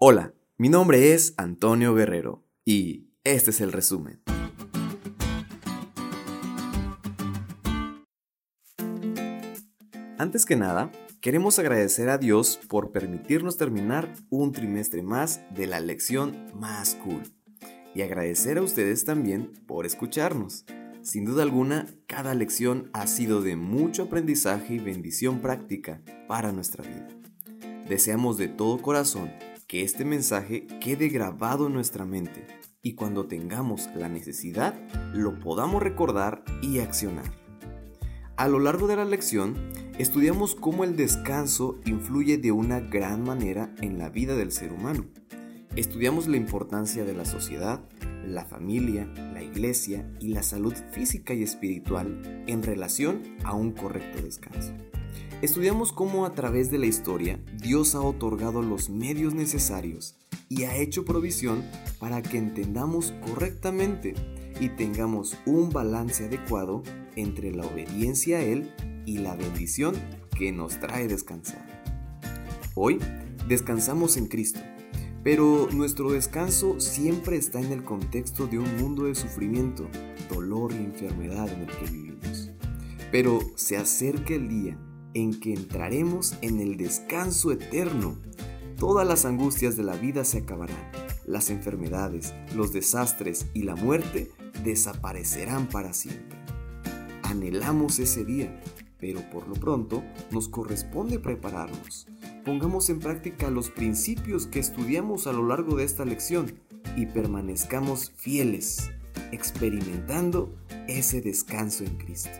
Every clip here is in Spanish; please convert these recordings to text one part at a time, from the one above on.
Hola, mi nombre es Antonio Guerrero y este es el resumen. Antes que nada, queremos agradecer a Dios por permitirnos terminar un trimestre más de la lección más cool. Y agradecer a ustedes también por escucharnos. Sin duda alguna, cada lección ha sido de mucho aprendizaje y bendición práctica para nuestra vida. Deseamos de todo corazón que este mensaje quede grabado en nuestra mente y cuando tengamos la necesidad lo podamos recordar y accionar. A lo largo de la lección, estudiamos cómo el descanso influye de una gran manera en la vida del ser humano. Estudiamos la importancia de la sociedad, la familia, la iglesia y la salud física y espiritual en relación a un correcto descanso. Estudiamos cómo a través de la historia Dios ha otorgado los medios necesarios y ha hecho provisión para que entendamos correctamente y tengamos un balance adecuado entre la obediencia a Él y la bendición que nos trae descansar. Hoy descansamos en Cristo, pero nuestro descanso siempre está en el contexto de un mundo de sufrimiento, dolor y enfermedad en el que vivimos. Pero se acerca el día en que entraremos en el descanso eterno. Todas las angustias de la vida se acabarán. Las enfermedades, los desastres y la muerte desaparecerán para siempre. Anhelamos ese día, pero por lo pronto nos corresponde prepararnos. Pongamos en práctica los principios que estudiamos a lo largo de esta lección y permanezcamos fieles, experimentando ese descanso en Cristo.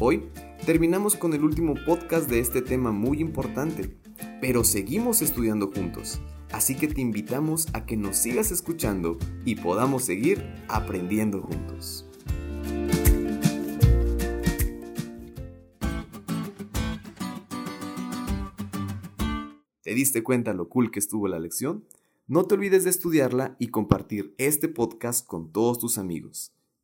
Hoy terminamos con el último podcast de este tema muy importante, pero seguimos estudiando juntos. Así que te invitamos a que nos sigas escuchando y podamos seguir aprendiendo juntos. ¿Te diste cuenta lo cool que estuvo la lección? No te olvides de estudiarla y compartir este podcast con todos tus amigos.